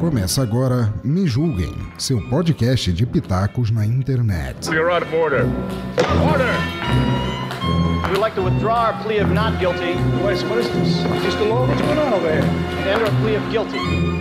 Começa agora Me Julguem, seu podcast de pitacos na internet. You're out of order. Order! We'd like to withdraw our plea of not guilty Wait, what is this? Law? What's going on over here? and enter a plea of guilty.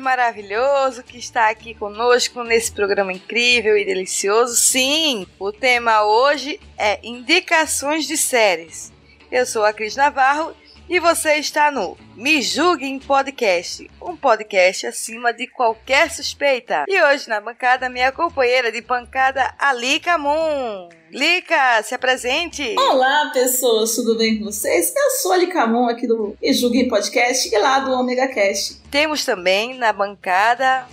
Maravilhoso que está aqui conosco nesse programa incrível e delicioso. Sim, o tema hoje é indicações de séries. Eu sou a Cris Navarro e você está no Me Julguem Podcast, um podcast acima de qualquer suspeita. E hoje na bancada, minha companheira de bancada, Alika Moon. Lica, se apresente! Olá, pessoas, tudo bem com vocês? Eu sou a Licamon aqui do E Julguem Podcast e lá do Omega Cast. Temos também na bancada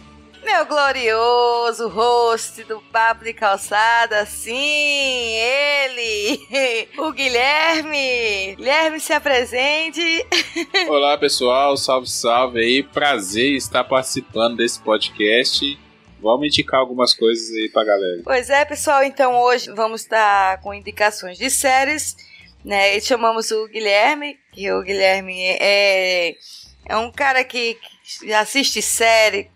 meu glorioso host do Papo de Calçada, sim, ele, o Guilherme. Guilherme, se apresente. Olá pessoal, salve salve aí, prazer estar participando desse podcast. Vamos indicar algumas coisas aí pra galera. Pois é, pessoal, então hoje vamos estar com indicações de séries, né? E chamamos o Guilherme, que o Guilherme é, é um cara que, que assiste série,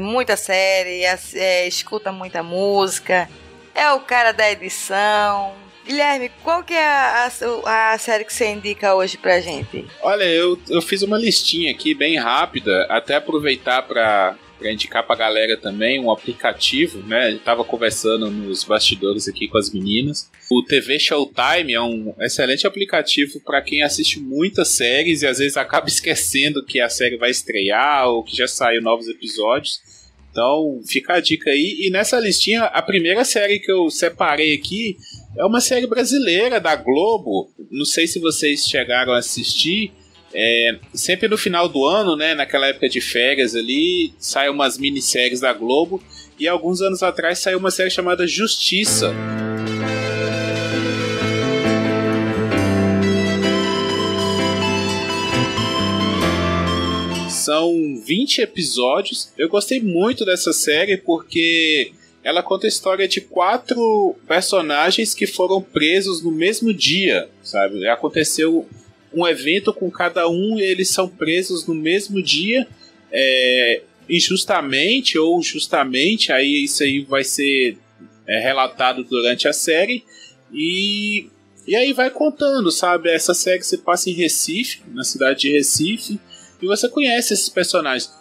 muita série, é, escuta muita música, é o cara da edição. Guilherme, qual que é a, a, a série que você indica hoje pra gente? Olha, eu, eu fiz uma listinha aqui bem rápida, até aproveitar pra, pra indicar pra galera também um aplicativo, né? Tava conversando nos bastidores aqui com as meninas. O TV Showtime é um excelente aplicativo pra quem assiste muitas séries e às vezes acaba esquecendo que a série vai estrear ou que já saiu novos episódios. Então, fica a dica aí. E nessa listinha, a primeira série que eu separei aqui é uma série brasileira da Globo. Não sei se vocês chegaram a assistir. É, sempre no final do ano, né, naquela época de férias ali, saem umas minisséries da Globo. E alguns anos atrás saiu uma série chamada Justiça. São 20 episódios. Eu gostei muito dessa série porque ela conta a história de quatro personagens que foram presos no mesmo dia, sabe? Aconteceu um evento com cada um e eles são presos no mesmo dia, é, injustamente ou justamente, aí isso aí vai ser é, relatado durante a série e, e aí vai contando, sabe? Essa série se passa em Recife, na cidade de Recife, e você conhece esses personagens.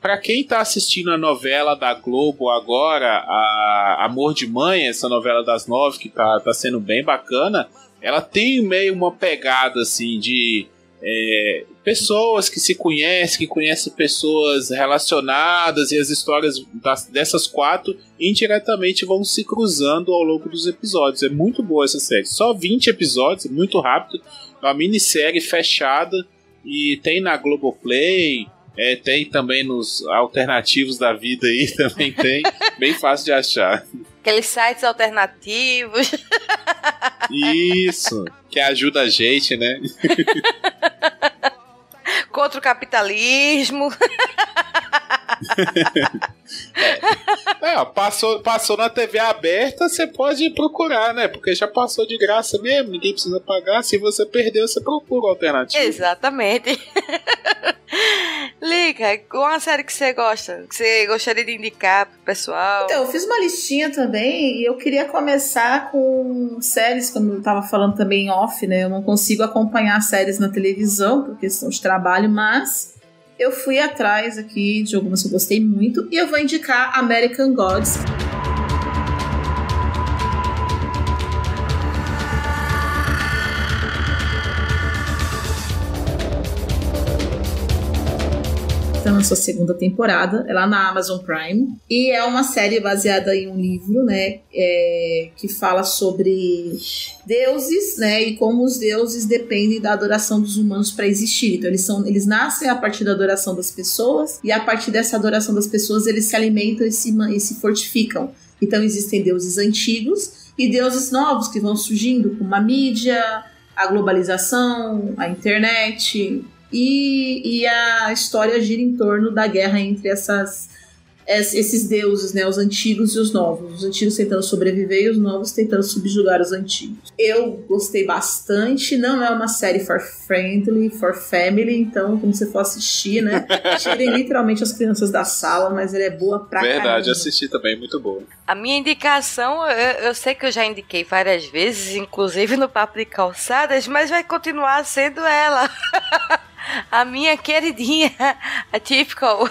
Pra quem tá assistindo a novela da Globo agora, a Amor de Mãe, essa novela das nove que tá, tá sendo bem bacana, ela tem meio uma pegada assim de é, pessoas que se conhecem, que conhecem pessoas relacionadas e as histórias das- dessas quatro indiretamente vão se cruzando ao longo dos episódios. É muito boa essa série. Só 20 episódios, muito rápido. É uma minissérie fechada e tem na Globoplay. É, tem também nos alternativos da vida aí, também tem. Bem fácil de achar. Aqueles sites alternativos. Isso, que ajuda a gente, né? Contra o capitalismo. É, passou, passou na TV aberta, você pode procurar, né? Porque já passou de graça mesmo, ninguém precisa pagar. Se você perdeu, você procura a alternativa. Exatamente. Liga, qual a série que você gosta? Que você gostaria de indicar pro pessoal? Então, eu fiz uma listinha também e eu queria começar com séries, como eu tava falando também em off, né? Eu não consigo acompanhar séries na televisão por questão de trabalho, mas eu fui atrás aqui de algumas que eu gostei muito e eu vou indicar American Gods. Na sua segunda temporada, é lá na Amazon Prime. E é uma série baseada em um livro, né? É, que fala sobre deuses, né? E como os deuses dependem da adoração dos humanos para existir. Então, eles, são, eles nascem a partir da adoração das pessoas, e a partir dessa adoração das pessoas, eles se alimentam e se, e se fortificam. Então, existem deuses antigos e deuses novos que vão surgindo, como a mídia, a globalização, a internet, e, e a história gira em torno da guerra entre essas esses deuses, né, os antigos e os novos. Os antigos tentando sobreviver e os novos tentando subjugar os antigos. Eu gostei bastante. Não é uma série for friendly, for family, então quando você for assistir, né, tirem literalmente as crianças da sala, mas ela é boa pra Verdade, caramba. assisti também, muito boa. A minha indicação, eu, eu sei que eu já indiquei várias vezes, inclusive no Papo de Calçadas, mas vai continuar sendo ela. a minha queridinha, a Typical.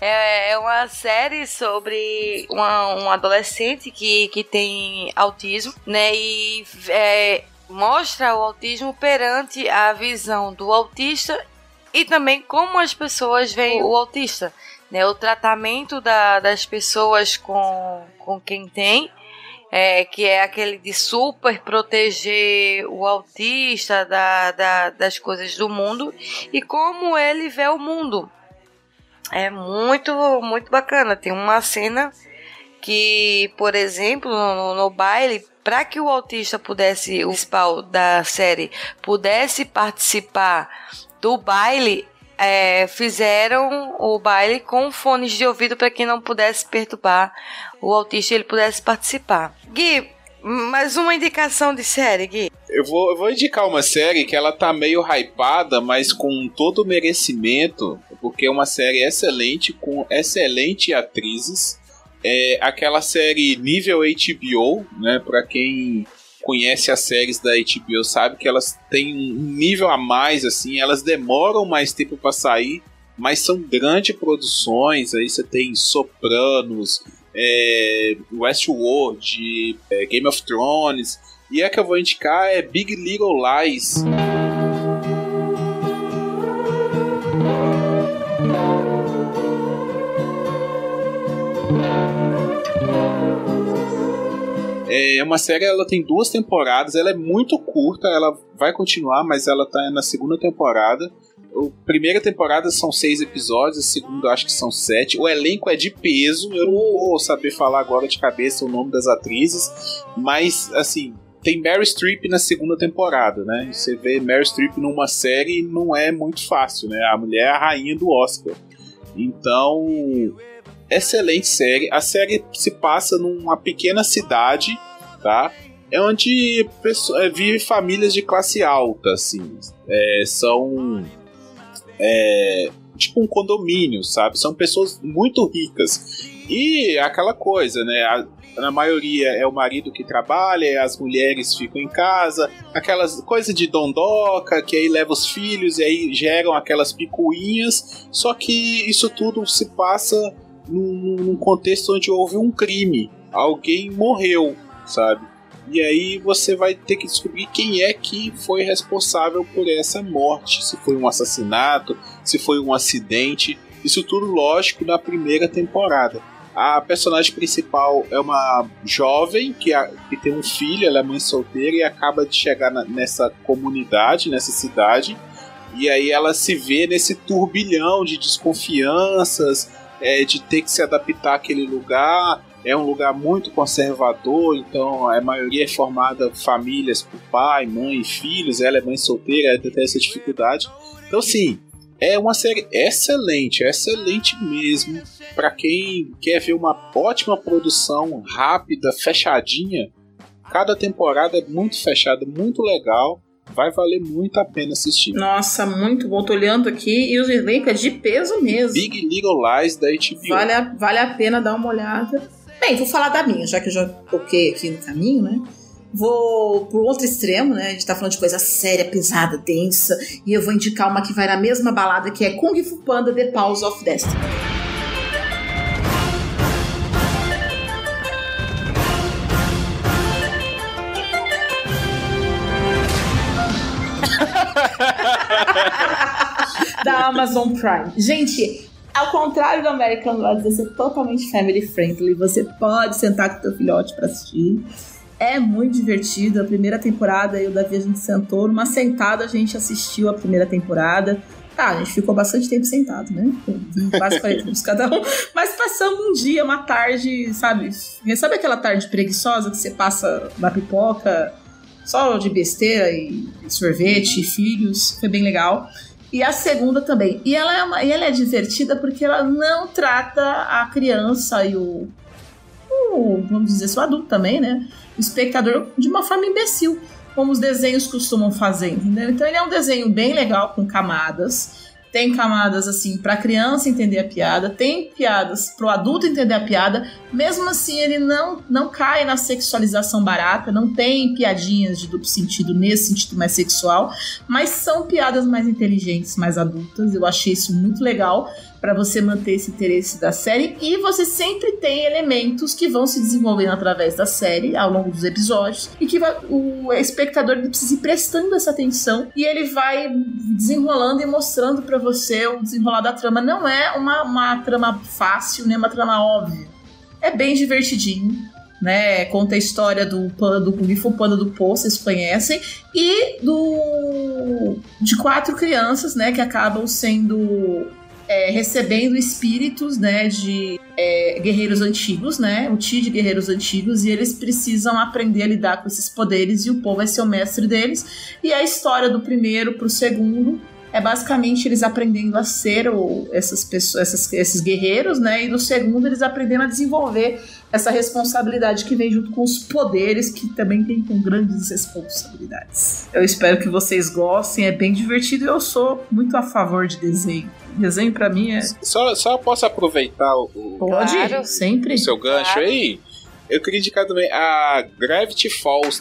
É, é uma série sobre uma, um adolescente que, que tem autismo, né? E é, mostra o autismo perante a visão do autista e também como as pessoas veem o autista, né? O tratamento da, das pessoas com, com quem tem. É, que é aquele de super proteger o autista da, da, das coisas do mundo e como ele vê o mundo. É muito, muito bacana. Tem uma cena que, por exemplo, no, no baile, para que o autista pudesse, o principal da série, pudesse participar do baile, é, fizeram o baile com fones de ouvido para que não pudesse perturbar o autista ele pudesse participar. Gui, mais uma indicação de série, Gui. Eu vou, eu vou indicar uma série que ela tá meio hypada, mas com todo o merecimento, porque é uma série excelente, com excelentes atrizes. É aquela série nível HBO, né? Pra quem conhece as séries da HBO sabe que elas têm um nível a mais, assim, elas demoram mais tempo para sair, mas são grandes produções. Aí você tem Sopranos, é, Westworld, é, Game of Thrones. E a que eu vou indicar é Big Little Lies. É uma série, ela tem duas temporadas, ela é muito curta, ela vai continuar, mas ela tá na segunda temporada. A primeira temporada são seis episódios, a segunda acho que são sete. O elenco é de peso, eu não vou saber falar agora de cabeça o nome das atrizes, mas assim, tem Mary Streep na segunda temporada, né? Você vê Mary Streep numa série não é muito fácil, né? A mulher é a rainha do Oscar. Então, excelente série. A série se passa numa pequena cidade, tá? É onde é, vive famílias de classe alta, assim. É, são é, tipo um condomínio, sabe? São pessoas muito ricas. E aquela coisa, né? A, na maioria é o marido que trabalha, as mulheres ficam em casa, aquelas coisas de dondoca, que aí leva os filhos e aí geram aquelas picuinhas. Só que isso tudo se passa num, num contexto onde houve um crime. Alguém morreu, sabe? E aí você vai ter que descobrir quem é que foi responsável por essa morte. Se foi um assassinato, se foi um acidente. Isso tudo, lógico, na primeira temporada. A personagem principal é uma jovem que, a, que tem um filho, ela é mãe solteira e acaba de chegar na, nessa comunidade, nessa cidade. E aí ela se vê nesse turbilhão de desconfianças, é, de ter que se adaptar àquele lugar. É um lugar muito conservador, então a maioria é formada famílias por pai, mãe filhos. Ela é mãe solteira, ela tem essa dificuldade. Então, sim, é uma série excelente, excelente mesmo. Para quem quer ver uma ótima produção rápida, fechadinha. Cada temporada é muito fechada, muito legal. Vai valer muito a pena assistir. Nossa, muito bom. Tô olhando aqui e os elencos é de peso mesmo. Big Little Lies da HBO. Vale a, vale a pena dar uma olhada. Bem, vou falar da minha, já que eu já toquei aqui no caminho, né? Vou pro outro extremo, né? A gente tá falando de coisa séria, pesada, densa. E eu vou indicar uma que vai na mesma balada, que é Kung Fu Panda The Pause of Destiny. Amazon Prime. Gente, ao contrário do American Gods, você é totalmente family friendly. Você pode sentar com seu filhote para assistir. É muito divertido. A primeira temporada, eu e o Davi, a gente sentou. Numa sentada, a gente assistiu a primeira temporada. Tá, a gente ficou bastante tempo sentado, né? Quase 40 minutos cada um. Mas passamos um dia, uma tarde, sabe? Sabe aquela tarde preguiçosa que você passa na pipoca, só de besteira e sorvete, e filhos? Foi bem legal. E a segunda também. E ela, é uma, e ela é divertida porque ela não trata a criança e o, o vamos dizer, o adulto também, né? O espectador de uma forma imbecil como os desenhos costumam fazer, entendeu? Então ele é um desenho bem legal com camadas. Tem camadas assim para criança entender a piada, tem piadas para o adulto entender a piada. Mesmo assim, ele não não cai na sexualização barata, não tem piadinhas de duplo sentido nesse sentido mais sexual, mas são piadas mais inteligentes, mais adultas. Eu achei isso muito legal para você manter esse interesse da série e você sempre tem elementos que vão se desenvolvendo através da série ao longo dos episódios e que o espectador precisa ir prestando essa atenção e ele vai desenrolando e mostrando para você o desenrolar da trama. Não é uma, uma trama fácil, nem uma trama óbvia. É bem divertidinho né? Conta a história do do Kung Panda do Po, vocês conhecem, e do de quatro crianças, né, que acabam sendo é, recebendo espíritos, né, de é, guerreiros antigos, né, o Ti de guerreiros antigos, e eles precisam aprender a lidar com esses poderes e o povo vai ser o mestre deles. E a história do primeiro pro segundo é basicamente eles aprendendo a ser o, essas pessoas, essas, esses guerreiros, né, e no segundo eles aprendendo a desenvolver essa responsabilidade que vem junto com os poderes, que também tem com grandes responsabilidades. Eu espero que vocês gostem, é bem divertido e eu sou muito a favor de desenho. Desenho para mim é. Só, só posso aproveitar o. Pode, claro. sempre. O seu gancho claro. aí? Eu queria indicar também a Gravity Falls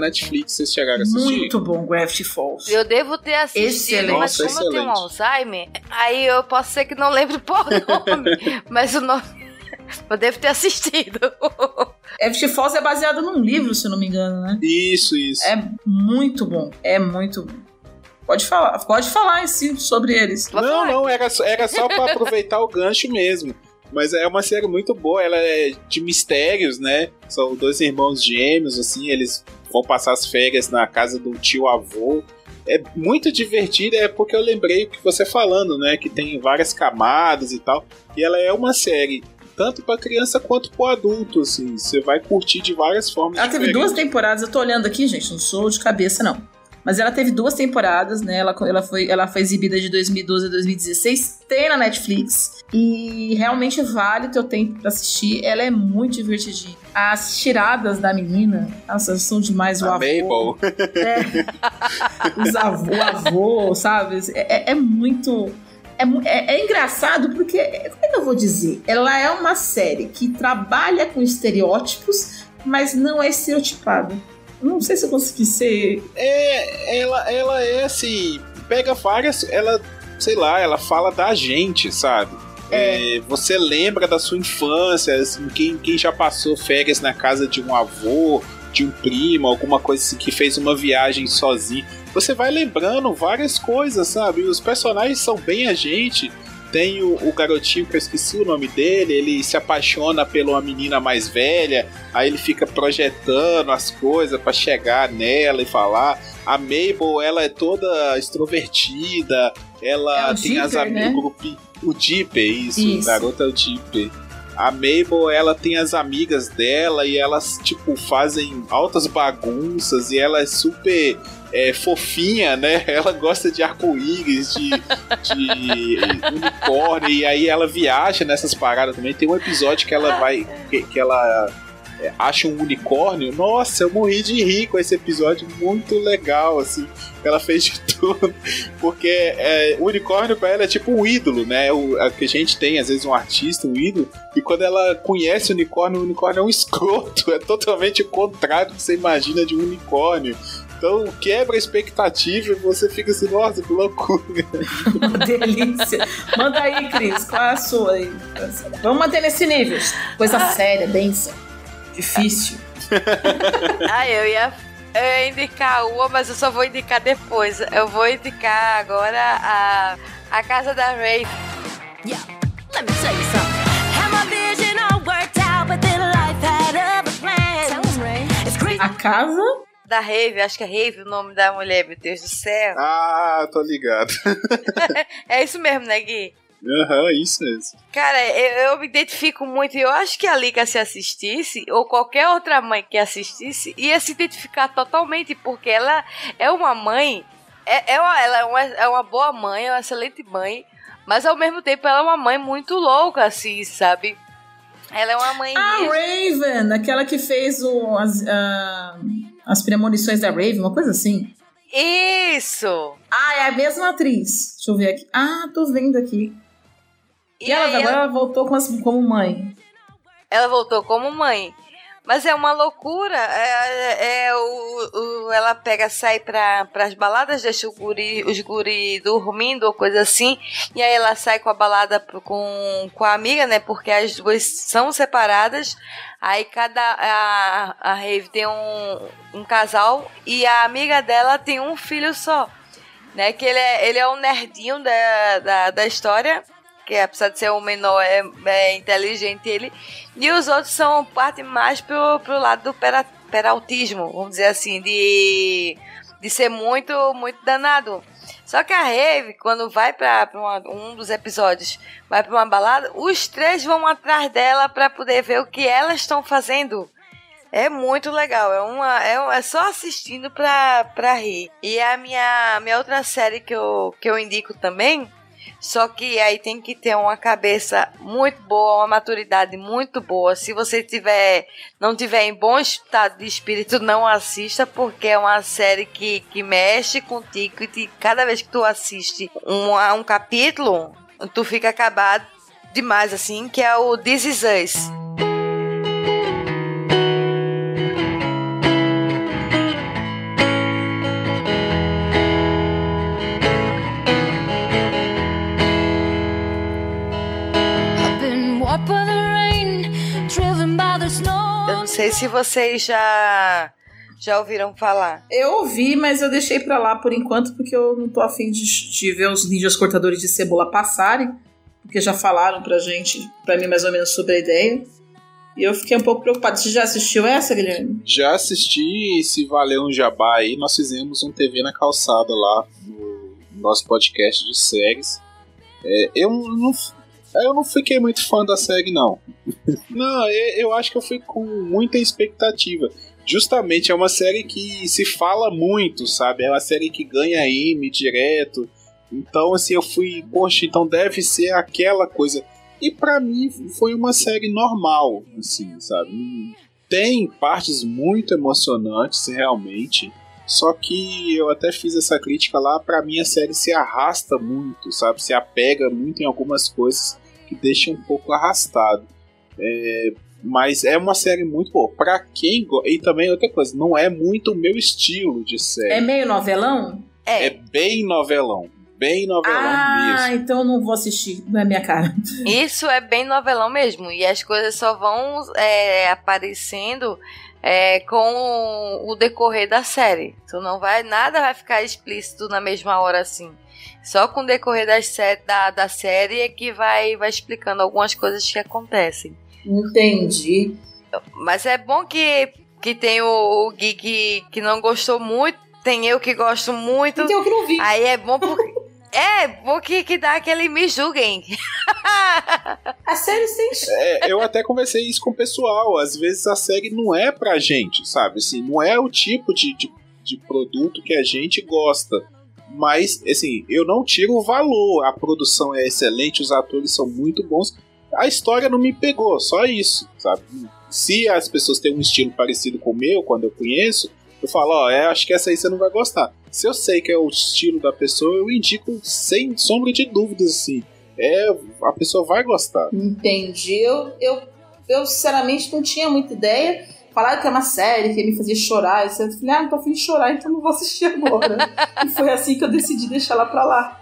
Netflix, vocês chegaram a assistir. Muito bom, Gravity Falls. Eu devo ter assistido, Excelente. mas como Nossa, eu tenho um Alzheimer, aí eu posso ser que não lembre por nome, mas o nome... Eu devo ter assistido. Gravity Falls é baseado num livro, se eu não me engano, né? Isso, isso. É muito bom. É muito bom. Pode falar, pode falar em si sobre eles. Não, não, era, era só para aproveitar o gancho mesmo. Mas é uma série muito boa, ela é de mistérios, né? São dois irmãos gêmeos, assim, eles vão passar as férias na casa do tio avô. É muito divertida, é porque eu lembrei o que você falando, né? Que tem várias camadas e tal. E ela é uma série tanto para criança quanto para adulto, assim. Você vai curtir de várias formas. Ela diferentes. teve duas temporadas, eu tô olhando aqui, gente, não sou de cabeça não. Mas ela teve duas temporadas, né? Ela, ela, foi, ela foi exibida de 2012 a 2016, tem na Netflix. E realmente vale o teu tempo pra assistir. Ela é muito divertidinha. As tiradas da menina, nossa, são demais. O a avô. Mabel. É, os avô, o avô, sabe? É, é, é muito. É, é, é, engraçado porque, como é que eu vou dizer? Ela é uma série que trabalha com estereótipos, mas não é estereotipada. Não sei se eu consegui ser. É, ela, ela é assim. Pega várias. Ela, sei lá, ela fala da gente, sabe? É. É, você lembra da sua infância, assim, quem, quem já passou férias na casa de um avô, de um primo, alguma coisa assim, que fez uma viagem sozinho. Você vai lembrando várias coisas, sabe? Os personagens são bem a gente. Tem o, o, garotinho que eu esqueci o nome dele, ele se apaixona pela menina mais velha, aí ele fica projetando as coisas para chegar nela e falar. A Mabel, ela é toda extrovertida, ela é tem Dipper, as amigas. Né? O Dipper, isso, isso, o garoto é o Dipper. A Mabel, ela tem as amigas dela e elas, tipo, fazem altas bagunças e ela é super é, fofinha, né? Ela gosta de arco-íris, de, de unicórnio, e aí ela viaja nessas paradas também. Tem um episódio que ela vai. que, que ela é, acha um unicórnio. Nossa, eu morri de rir com esse episódio, muito legal, assim. Ela fez de tudo. Porque é, o unicórnio pra ela é tipo um ídolo, né? O, a, que a gente tem, às vezes, um artista, um ídolo. E quando ela conhece o unicórnio, o unicórnio é um escroto. É totalmente o contrário do que você imagina de um unicórnio Então quebra a expectativa e você fica assim, nossa, que loucura. Uma delícia. Manda aí, Cris, qual é a sua aí? Vamos manter nesse nível. Coisa séria, densa, difícil. ah, eu ia, eu ia indicar uma, mas eu só vou indicar depois. Eu vou indicar agora a, a Casa da Ray. Yeah, let me tell you something. A casa da Rave, acho que é Rave o nome da mulher, meu Deus do céu. Ah, tô ligado. é isso mesmo, né, Gui? Aham, uhum, isso mesmo. Cara, eu, eu, me identifico muito eu acho que a Lika se assistisse, ou qualquer outra mãe que assistisse, ia se identificar totalmente, porque ela é uma mãe, é, é uma, ela é uma, é uma boa mãe, é uma excelente mãe, mas ao mesmo tempo ela é uma mãe muito louca, assim, sabe? Ela é uma mãe. Ah, Raven, aquela que fez o, as, uh, as premonições da Raven, uma coisa assim. Isso! Ah, é a mesma atriz. Deixa eu ver aqui. Ah, tô vendo aqui. E, e ela agora ela... voltou como, como mãe. Ela voltou como mãe. Mas é uma loucura. É, é o, o, ela pega, sai para as baladas, deixa o guri, os guri dormindo ou coisa assim. E aí ela sai com a balada com, com a amiga, né? Porque as duas são separadas. Aí cada. A, a Rave tem um, um casal e a amiga dela tem um filho só. Né, que ele é, ele é um nerdinho da, da, da história que apesar de ser um menor, é, é inteligente ele. E os outros são parte mais pro, pro lado do pera, peraltismo, vamos dizer assim, de, de ser muito, muito danado. Só que a Rave, quando vai para um dos episódios, vai para uma balada, os três vão atrás dela para poder ver o que elas estão fazendo. É muito legal, é, uma, é, é só assistindo pra, pra rir. E a minha, minha outra série que eu, que eu indico também só que aí tem que ter uma cabeça muito boa, uma maturidade muito boa. Se você tiver, não tiver em bom estado de espírito, não assista, porque é uma série que, que mexe contigo e te, cada vez que tu assiste um, um capítulo, tu fica acabado demais, assim, que é o This Is Us. Sei se vocês já já ouviram falar. Eu ouvi, mas eu deixei pra lá por enquanto porque eu não tô afim de, de ver os ninjas cortadores de cebola passarem, porque já falaram pra gente, pra mim mais ou menos sobre a ideia. E eu fiquei um pouco preocupado. Você já assistiu essa, Guilherme? Já assisti e se valeu um jabá aí, nós fizemos um TV na calçada lá no nosso podcast de séries. É, eu não, eu não fiquei muito fã da série, não. não, eu acho que eu fui com muita expectativa. Justamente é uma série que se fala muito, sabe? É uma série que ganha M direto. Então, assim, eu fui, poxa, então deve ser aquela coisa. E para mim foi uma série normal, assim, sabe? Tem partes muito emocionantes, realmente. Só que eu até fiz essa crítica lá, para mim a série se arrasta muito, sabe? Se apega muito em algumas coisas que deixa um pouco arrastado. É, mas é uma série muito boa. Pra quem E também outra coisa, não é muito o meu estilo de série. É meio novelão? É. É bem novelão. Bem novelão ah, mesmo. Ah, então eu não vou assistir, não é minha cara. Isso é bem novelão mesmo. E as coisas só vão é, aparecendo é, com o decorrer da série. Tu não vai. Nada vai ficar explícito na mesma hora assim. Só com o decorrer das da, da série é que vai, vai explicando algumas coisas que acontecem. Entendi. Mas é bom que, que tem o, o Gui que, que não gostou muito, tem eu que gosto muito. Tem eu que não vi. Aí é bom porque. É, bom que, que dá aquele me julguem. a série sem. É, eu até conversei isso com o pessoal. Às vezes a série não é pra gente, sabe? Assim, não é o tipo de, de, de produto que a gente gosta. Mas, assim, eu não tiro o valor. A produção é excelente, os atores são muito bons. A história não me pegou, só isso, sabe? Se as pessoas têm um estilo parecido com o meu, quando eu conheço, eu falo, ó, oh, é, acho que essa aí você não vai gostar. Se eu sei que é o estilo da pessoa, eu indico sem sombra de dúvidas, assim. É, a pessoa vai gostar. Entendi. Eu, eu, eu sinceramente não tinha muita ideia falaram que é uma série que me fazia chorar. Eu falei, ah, não tô afim de chorar, então não vou assistir agora. e foi assim que eu decidi deixar ela pra lá.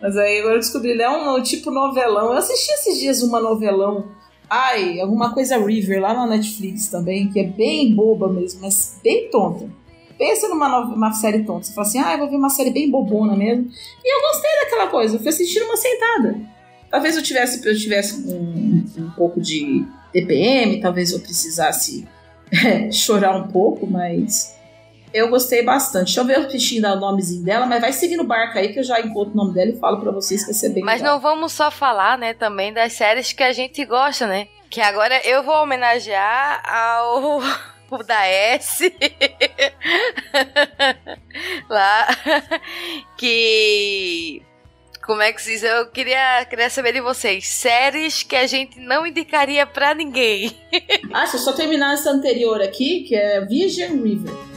Mas aí agora eu descobri, ele é um tipo novelão. Eu assisti esses dias uma novelão. Ai, alguma coisa River lá na Netflix também, que é bem boba mesmo, mas bem tonta. Pensa numa uma série tonta. Você fala assim, ah, eu vou ver uma série bem bobona mesmo. E eu gostei daquela coisa, eu fui assistir uma sentada. Talvez eu tivesse, eu tivesse um, um pouco de TPM, talvez eu precisasse é, chorar um pouco, mas eu gostei bastante. Deixa eu ver o bichinho dar o nomezinho dela, mas vai seguindo o barco aí que eu já encontro o nome dela e falo para vocês que vai ser bem Mas legal. não vamos só falar, né, também das séries que a gente gosta, né? Que agora eu vou homenagear ao o da S lá que como é que se diz? Eu queria, queria saber de vocês. Séries que a gente não indicaria pra ninguém. ah, se eu só terminar essa anterior aqui, que é Vision River.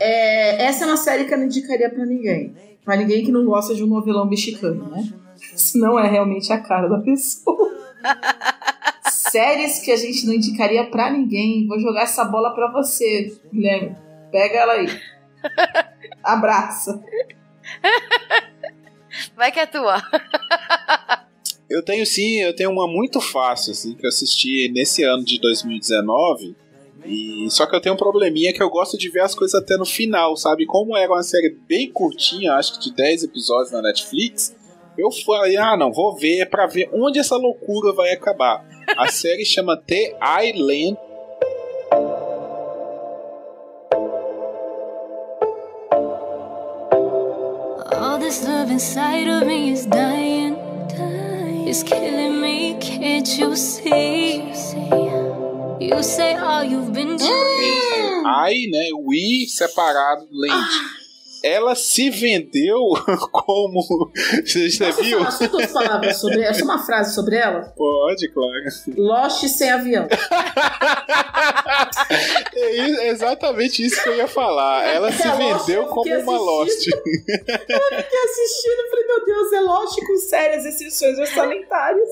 É, essa é uma série que eu não indicaria para ninguém. Pra ninguém que não gosta de um novelão mexicano, né? Se não é realmente a cara da pessoa. Séries que a gente não indicaria para ninguém. Vou jogar essa bola para você, Guilherme. Pega ela aí. Abraça. Vai que é tua. Eu tenho sim, eu tenho uma muito fácil, assim, que eu assisti nesse ano de 2019 e só que eu tenho um probleminha que eu gosto de ver as coisas até no final, sabe? Como era uma série bem curtinha, acho que de 10 episódios na Netflix, eu falei, ah, não, vou ver para ver onde essa loucura vai acabar. A série chama The Island. All this love inside of me is dying, dying. It's killing me, can't you see? You say all you've been doing. I, né? We separado Land. Ela se vendeu como. Você já Posso viu? Falar duas palavras sobre ela? Uma frase sobre ela? Pode, claro. Lost sem avião. É exatamente isso que eu ia falar. Ela se É Lost, vendeu eu como uma Lost. Eu fiquei assistindo e falei, meu Deus, é Lost com sérias restrições orçamentárias.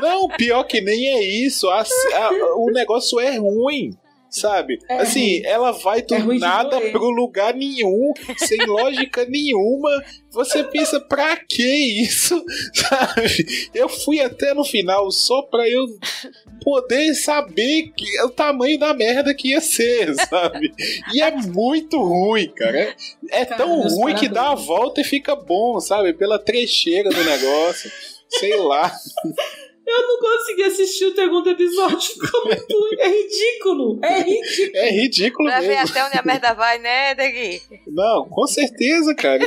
Não, pior que nem é isso. A- a- o negócio é ruim. Sabe? É assim, ruim. ela vai do É ruim de nada pro lugar nenhum, sem lógica nenhuma. Você pensa, pra que isso? Sabe? Eu fui até no final só pra eu poder saber que, o tamanho da merda que ia ser, sabe? E é muito ruim, cara. É Cara, tão ruim que dá a volta e fica bom, sabe? Pela trecheira do negócio. Sei lá. Eu não consegui assistir o segundo episódio. Ficou muito... É ridículo. É ridículo. É ridículo Pra ver mesmo. até onde a merda vai, né, Degui? Não, com certeza, cara.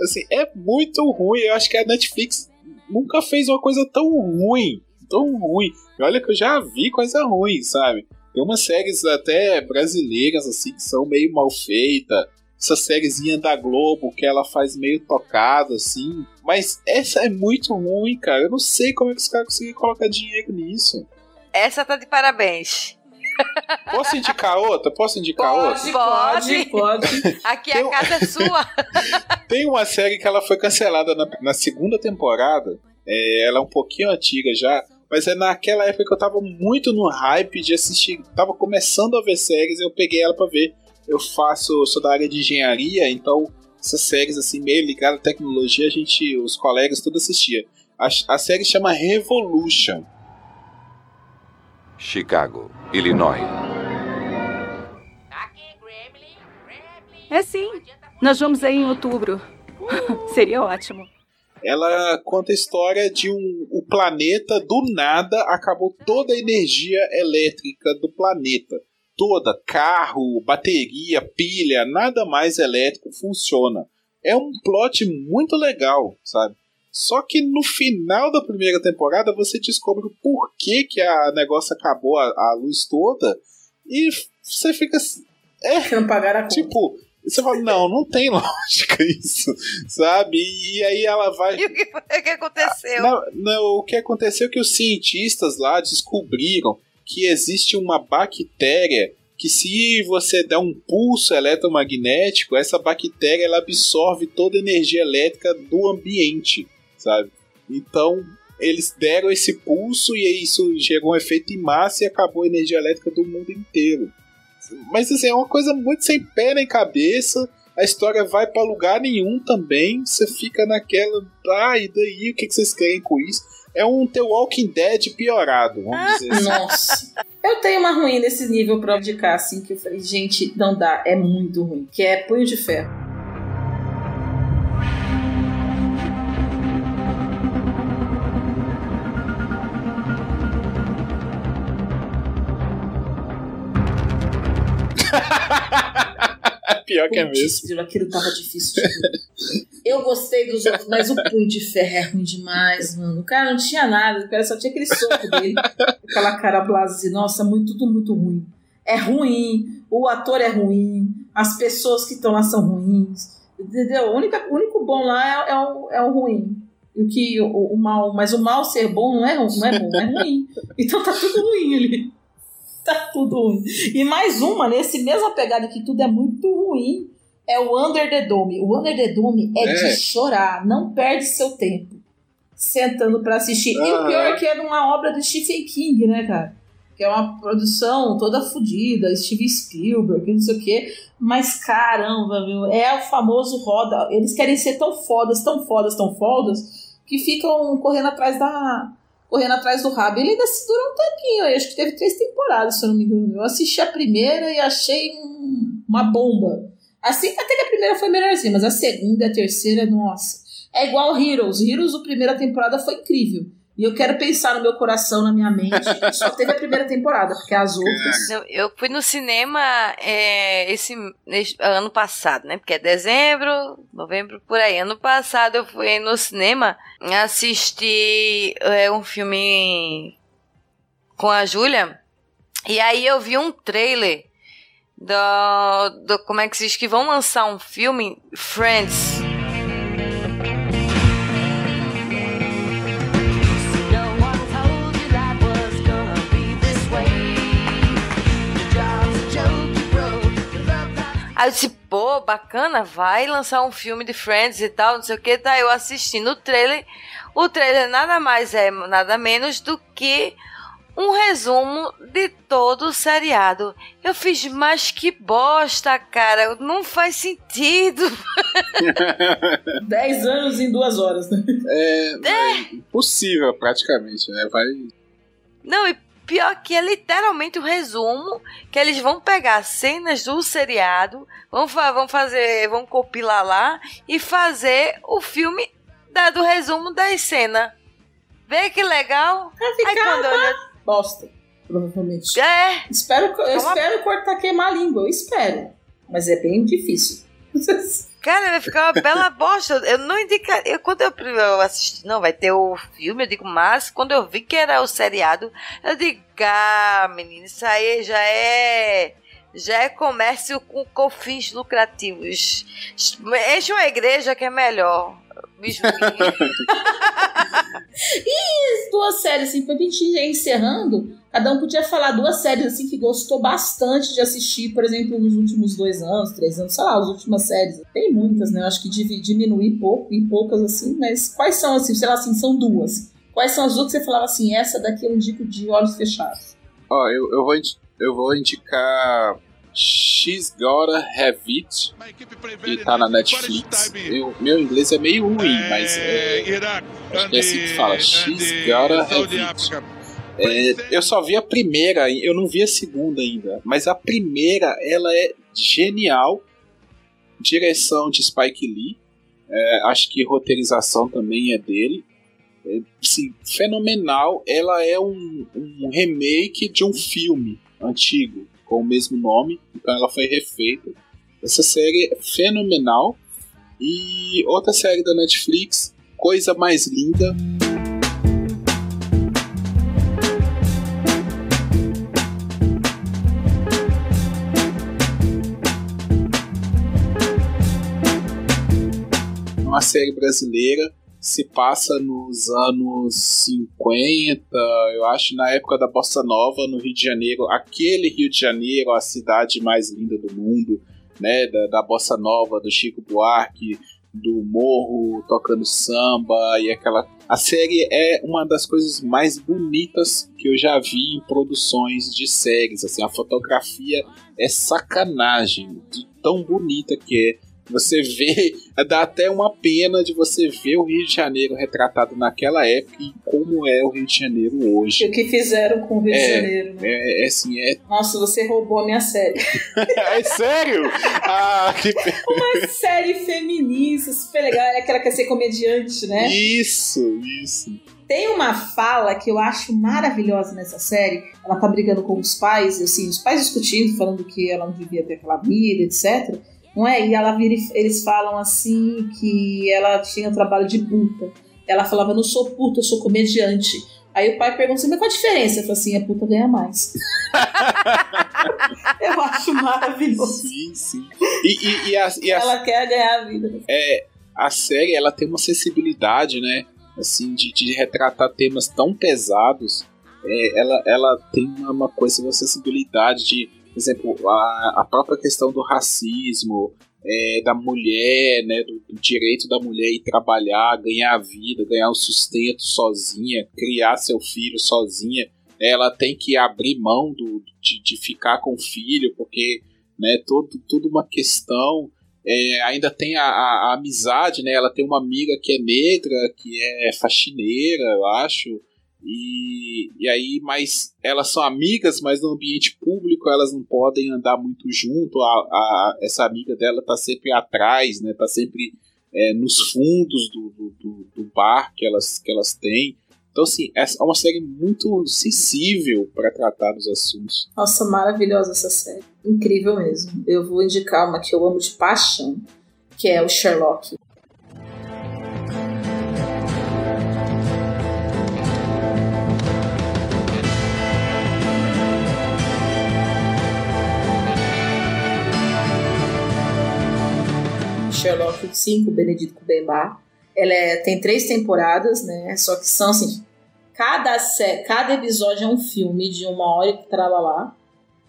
Assim, é muito ruim. Eu acho que a Netflix nunca fez uma coisa tão ruim. Tão ruim. E olha que eu já vi coisa ruim, sabe? Tem umas séries até brasileiras, assim, que são meio mal feitas. Essa sériezinha da Globo que ela faz meio tocado, assim. Mas essa é muito ruim, cara. Eu não sei como é que os caras conseguiram colocar dinheiro nisso. Essa tá de parabéns. Posso indicar outra? Posso indicar outra? Pode, pode, pode. Aqui Tem a casa é sua. Tem uma série que ela foi cancelada na, na segunda temporada. É, ela é um pouquinho antiga já. Mas é naquela época que eu tava muito no hype de assistir. Tava começando a ver séries, eu peguei ela pra ver. Eu faço, sou da área de engenharia, então essas séries assim, meio ligadas à tecnologia, a gente, os colegas, tudo assistia. A, a série chama Revolution. Chicago, Illinois. É sim. Nós vamos aí em outubro. Seria ótimo. Ela conta a história de um o planeta do nada acabou toda a energia elétrica do planeta. Toda, carro, bateria, pilha, nada mais elétrico funciona. É um plot muito legal, sabe? Só que no final da primeira temporada você descobre o porquê que a negócio acabou a, a luz toda e você fica assim, Que não pagaram a conta. Tipo, você fala, não, não tem lógica isso, sabe? E, aí ela vai. E o que, o que aconteceu? Não, não, o que aconteceu é que os cientistas lá descobriram que existe uma bactéria que se você der um pulso eletromagnético, essa bactéria ela absorve toda a energia elétrica do ambiente, sabe? Então, eles deram esse pulso e isso gerou um efeito em massa e acabou a energia elétrica do mundo inteiro. Mas assim, é uma coisa muito sem pé nem cabeça. A história vai para lugar nenhum também. Você fica naquela. Ah, e daí? O que vocês querem com isso? É um The Walking Dead piorado, vamos dizer assim. Nossa. Eu tenho uma ruim nesse nível pra indicar, assim, que eu falei, gente, não dá, é muito ruim. Que é Punho de Ferro. Pior que é mesmo. Aquilo tava difícil. de Eu gostei dos outros, mas o punho de ferro é ruim demais, mano. O cara não tinha nada, o cara só tinha aquele soco dele. Aquela cara blasé. Nossa, muito, tudo muito ruim. É ruim, o ator é ruim, as pessoas que estão lá são ruins. Entendeu? O único, o único bom lá é, é, o, é o ruim. E o que o, o mal, mas o mal ser bom não é, não é bom, é ruim. Então tá tudo ruim ali tá tudo ruim. E mais uma, nesse mesma pegada que tudo é muito ruim, é o Under the Dome. O Under the Dome é, É. de chorar, não perde seu tempo sentando pra assistir. E o Aham. pior é que é uma obra do Stephen King, né, cara? Que é uma produção toda fodida, Steven Spielberg, não sei o quê. Mas caramba, meu, é o famoso roda. Eles querem ser tão fodas, tão fodas, tão fodas, que ficam correndo atrás da, correndo atrás do rabo. Ele ainda se durou um tempinho, eu acho que teve três temporadas, se eu não me engano. Eu assisti a primeira e achei um- uma bomba. Assim, até que a primeira foi melhorzinha, mas a segunda e a terceira, nossa. É igual Heroes. Heroes, a primeira temporada foi incrível. E eu quero pensar no meu coração, na minha mente, só teve a primeira temporada, porque as outras. Não, eu fui no cinema é, esse, nesse- ano passado, né? Porque é dezembro, novembro, por aí. Ano passado eu fui no cinema assistir é, um filme com a Júlia. E aí eu vi um trailer do, do. Como é que se diz? Que vão lançar um filme, Friends. Aí eu disse, pô, bacana, vai lançar um filme de Friends e tal, não sei o que, tá eu assistindo o trailer. O trailer nada mais é, nada menos do que um resumo de todo o seriado. Eu fiz, mas que bosta, cara, não faz sentido. Dez anos em duas horas, né? É, é impossível, praticamente, né? Vai. Não, e pior que é literalmente o resumo que eles vão pegar cenas do seriado, vão, fa vão fazer, vão compilar lá e fazer o filme da, do resumo das cenas. Vê que legal? Vai Aí ficar quando eu olhei, bosta, provavelmente. é, Espero, eu espero cortar queimar a língua, eu espero. Mas é bem difícil. cara, vai ficar uma bela bosta. Eu não indicaria. Eu, quando eu, eu assisti, não, vai ter o filme, eu digo, mas quando eu vi que era o seriado, eu digo, ah, menino, isso aí já é. Já é comércio com, com fins lucrativos. Enche uma igreja que é melhor. Bicho, duas séries, assim, pra gente ir encerrando, cada um podia falar duas séries, assim, que gostou bastante de assistir, por exemplo, nos últimos dois anos, três anos, sei lá, as últimas séries. Tem muitas, né? Eu acho que diminui pouco, em poucas, assim, mas quais são, assim, sei lá, assim, são duas. Quais são as duas que você falava assim, essa daqui eu indico de olhos fechados? Ó, eu, eu, vou, eu vou indicar She's Gotta Have It, que tá na Netflix. Eu, meu inglês é meio ruim, mas é, acho que é assim que fala. She's Gotta Have It. É, eu só vi a primeira, eu não vi a segunda ainda. Mas a primeira, ela é genial. Direção de Spike Lee. É, acho que roteirização também é dele. É, assim, fenomenal. Ela é um, um remake de um filme antigo com o mesmo nome, então ela foi refeita. Essa série é fenomenal. E outra série da Netflix, Coisa Mais Linda. É uma série brasileira se passa nos anos 50, eu acho, na época da Bossa Nova, no Rio de Janeiro. Aquele Rio de Janeiro, a cidade mais linda do mundo, né? Da, da Bossa Nova, do Chico Buarque, do morro tocando samba e aquela. A série é uma das coisas mais bonitas que eu já vi em produções de séries. Assim, a fotografia é sacanagem de tão bonita que é. Você vê, dá até uma pena de você ver o Rio de Janeiro retratado naquela época e como é o Rio de Janeiro hoje. E o que fizeram com o Rio É, de Janeiro, né? É, é assim, é. Nossa, você roubou a minha série. é sério? Ah, que Uma série feminista, super legal. É aquela que quer ser comediante, né? Isso, isso. Tem uma fala que eu acho maravilhosa nessa série. Ela tá brigando com os pais, assim, os pais discutindo, falando que ela não devia ter aquela vida, etc. Não é? E ela vira, eles falam assim que ela tinha trabalho de puta. Ela falava, não sou puta, eu sou comediante. Aí o pai pergunta assim, mas qual a diferença? Eu falo assim, a puta ganha mais. eu acho maravilhoso. Sim, sim. E, e, e, a, e a, Ela quer ganhar a vida. a série ela tem uma sensibilidade, né? Assim, de, de retratar temas tão pesados. É, ela, ela tem uma, uma coisa, uma sensibilidade de, por exemplo, a, a própria questão do racismo, é, da mulher, né? Do, do direito da mulher ir trabalhar, ganhar a vida, ganhar o sustento sozinha, criar seu filho sozinha. Ela tem que abrir mão do, de, de ficar com o filho, porque né, todo, tudo uma questão. É, ainda tem a, a- a amizade, né? Ela tem uma amiga que é negra, que é faxineira, eu acho. E, e aí, mas elas são amigas, mas no ambiente público elas não podem andar muito junto. A, a- essa amiga dela tá sempre atrás, né? Tá sempre é, nos fundos do, do, do- bar que elas, que elas têm. Então, assim, é uma série muito sensível para tratar dos assuntos. Nossa, maravilhosa essa série. Incrível mesmo. Eu vou indicar uma que eu amo de paixão, que é o Sherlock. Sherlock 5, Benedito Cumberbatch. Ela é- tem três temporadas, né? Só que são assim, cada, cada episódio é um filme de uma hora e tralalá.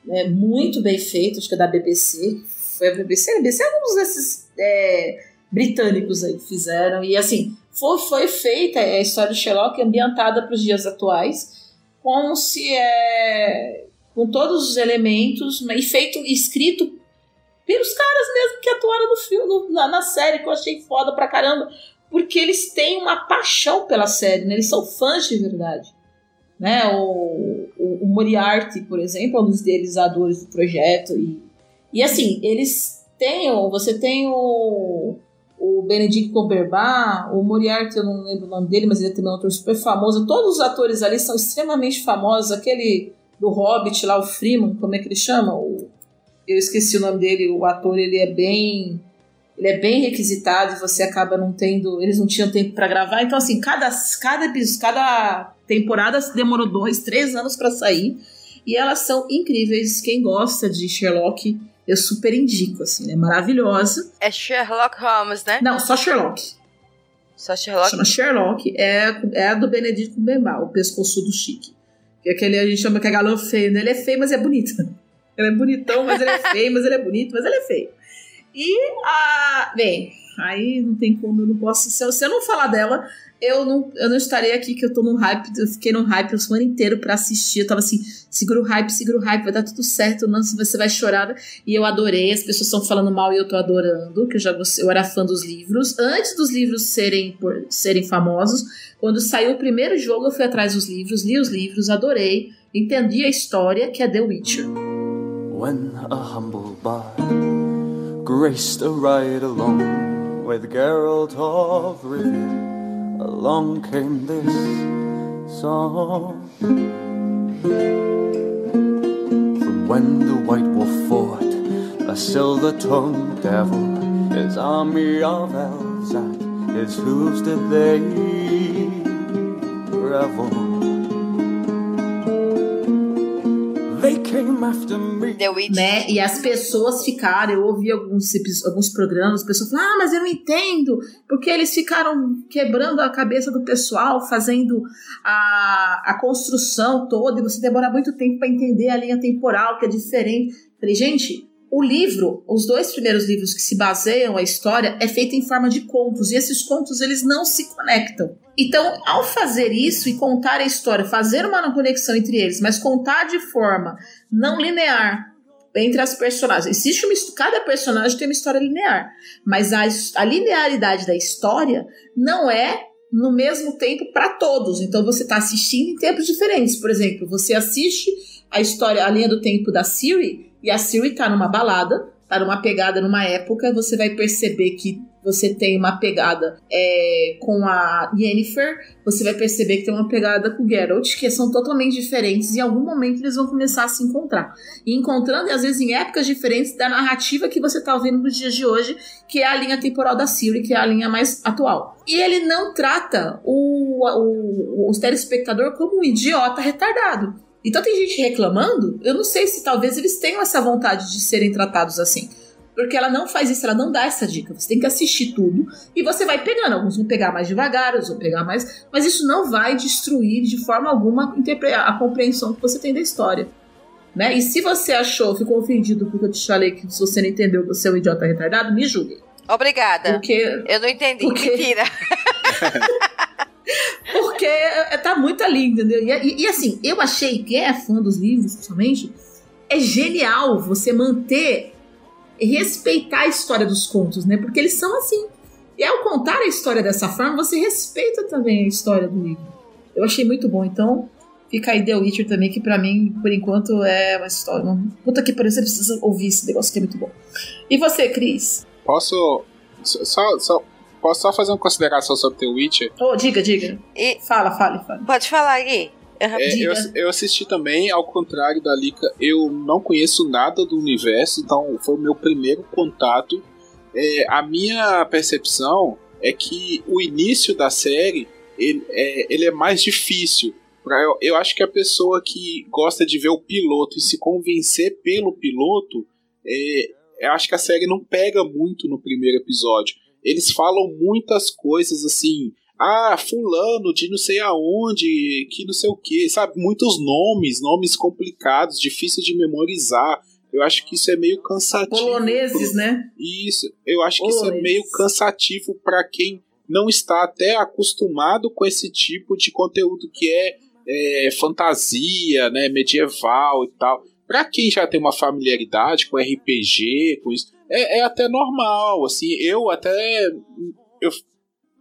É muito bem feito, acho que é da BBC. Foi a BBC? A BBC é um desses é, britânicos aí que fizeram. E assim, foi, foi feita a história do Sherlock ambientada para os dias atuais, como se é. com todos os elementos, e feito, escrito pelos caras mesmo que atuaram no filme, na, na série, que eu achei foda pra caramba. Porque eles têm uma paixão pela série, né? Eles são fãs de verdade. Né? O, o, o Moriarty, por exemplo, é um dos idealizadores do projeto. E, e assim, eles têm. Você tem o, o Benedict Cumberbatch, o Moriarty, eu não lembro o nome dele, mas ele também é um ator super famoso. Todos os atores ali são extremamente famosos. Aquele do Hobbit lá, o Freeman, como é que ele chama? O, eu esqueci o nome dele, o ator, ele é bem ele é bem requisitado e você acaba não tendo, eles não tinham tempo pra gravar, então assim, cada cada cada temporada demorou dois, três anos pra sair e elas são incríveis. Quem gosta de Sherlock, eu super indico, assim, é maravilhosa. É Sherlock Holmes, né? Não, só Sherlock. Só Sherlock. Chama Sherlock, é, é a do Benedito Cumberbatch, o pescoçudo chique. Que é aquele a gente chama que é galã feio, né? Ele é feio, mas é bonito. Ele é bonitão, mas ele é feio, mas ele é bonito, mas ele é feio. E a. Bem, aí não tem como, eu não posso. Se eu, se eu não falar dela, eu não, eu não estarei aqui, que eu tô num hype, eu fiquei num hype o semana inteiro pra assistir. Eu tava assim, segura o hype, segura o hype, vai dar tudo certo, não, você vai chorar. E eu adorei, as pessoas estão falando mal e eu tô adorando, que eu já gostei- eu era fã dos livros. Antes dos livros serem, por- serem famosos, quando saiu o primeiro jogo, eu fui atrás dos livros, li os livros, adorei, entendi a história, que é The Witcher. When a humble bard graced a ride along with Geralt of Rivia, along came this song. From when the White Wolf fought a silver-tongued devil, his army of elves at his hooves did they revel. Né? E as pessoas ficaram, eu ouvi alguns, alguns programas, as pessoas falaram, ah, mas eu não entendo, porque eles ficaram quebrando a cabeça do pessoal, fazendo a, a construção toda, e você demora muito tempo para entender a linha temporal, que é diferente. Falei, gente, o livro, os dois primeiros livros que se baseiam a história, é feito em forma de contos, e esses contos eles não se conectam. Então, ao fazer isso e contar a história, fazer uma conexão entre eles, mas contar de forma não linear entre as personagens. Existe uma, cada personagem tem uma história linear, mas a, a linearidade da história não é no mesmo tempo para todos. Então você está assistindo em tempos diferentes. Por exemplo, você assiste a história, a linha do tempo da Siri e a Siri está numa balada, tá numa pegada numa época, você vai perceber que você tem uma pegada é, com a Yennefer, você vai perceber que tem uma pegada com o Geralt, que são totalmente diferentes, e em algum momento eles vão começar a se encontrar. E encontrando, às vezes, em épocas diferentes da narrativa que você tá ouvindo nos dias de hoje, que é a linha temporal da Siri, que é a linha mais atual. E ele não trata o, o, o telespectador como um idiota retardado. Então tem gente reclamando, eu não sei se talvez eles tenham essa vontade de serem tratados assim. Porque ela não faz isso, ela não dá essa dica. Você tem que assistir tudo e você vai pegando. Alguns vão pegar mais devagar, outros vão pegar mais. Mas isso não vai destruir de forma alguma a compreensão que você tem da história. Né? E se você achou, ficou ofendido porque eu te falei que se você não entendeu, você é um idiota retardado, me julgue. Obrigada. Porque Eu não entendi. Por quê? Mentira. Porque é, tá muito ali, entendeu? E, e- e, assim, eu achei, quem é fã dos livros, principalmente, é genial você manter respeitar a história dos contos, né? Porque eles são assim. E ao contar a história dessa forma, você respeita também a história do livro. Eu achei muito bom. Então, fica aí The Witcher também, que pra mim, por enquanto, é uma história. Uma... Puta que pariu, você precisa ouvir esse negócio que é muito bom. E você, Cris? Posso só, só- posso só fazer uma consideração sobre The Witcher? Oh, diga, diga. E- Fala, fala, fala. Pode falar, Gui. Aham. É, eu, eu assisti também, ao contrário da Lika, eu não conheço nada do universo, então foi o meu primeiro contato. É, a minha percepção é que o início da série ele é, ele é mais difícil. Pra- Eu, eu acho que a pessoa que gosta de ver o piloto e se convencer pelo piloto, é, eu acho que a série não pega muito no primeiro episódio. Eles falam muitas coisas assim, ah, fulano de não sei aonde, que não sei o que, sabe? Muitos nomes, nomes complicados, difíceis de memorizar. Eu acho que isso é meio cansativo. Poloneses, né? Isso, eu acho que isso é Poloneses. meio cansativo para quem não está até acostumado com esse tipo de conteúdo que é, é, fantasia, né, medieval e tal. Para quem já tem uma familiaridade com RPG, com isso, é, é até normal. Assim, eu até eu,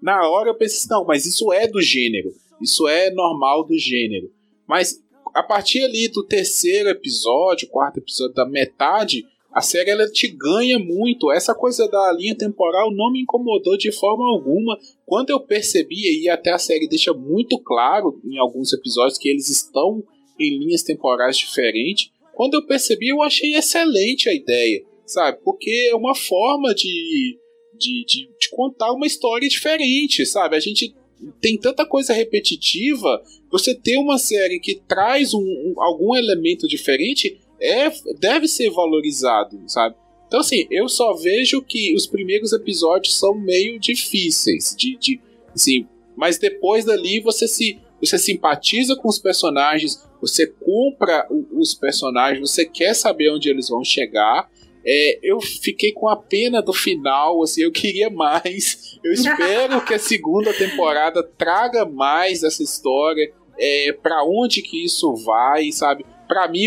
na hora eu pensei, assim, não, mas isso é do gênero, isso é normal do gênero. Mas a partir ali do terceiro episódio, quarto episódio, da metade, a série ela te ganha muito. Essa coisa da linha temporal não me incomodou de forma alguma. Quando eu percebi, e até a série deixa muito claro em alguns episódios que eles estão em linhas temporais diferentes, quando eu percebi, eu achei excelente a ideia, sabe? Porque é uma forma de, de, de, de contar uma história diferente, sabe? A gente tem tanta coisa repetitiva, você ter uma série que traz um, um- algum elemento diferente é, deve ser valorizado, sabe? Então, assim, eu só vejo que os primeiros episódios são meio difíceis, de, de assim, mas depois dali você se você simpatiza com os personagens, você compra os personagens, você quer saber onde eles vão chegar. É, eu fiquei com a pena do final, assim, eu queria mais. Eu espero que a segunda temporada traga mais essa história. É, para onde que isso vai, sabe? Pra mim,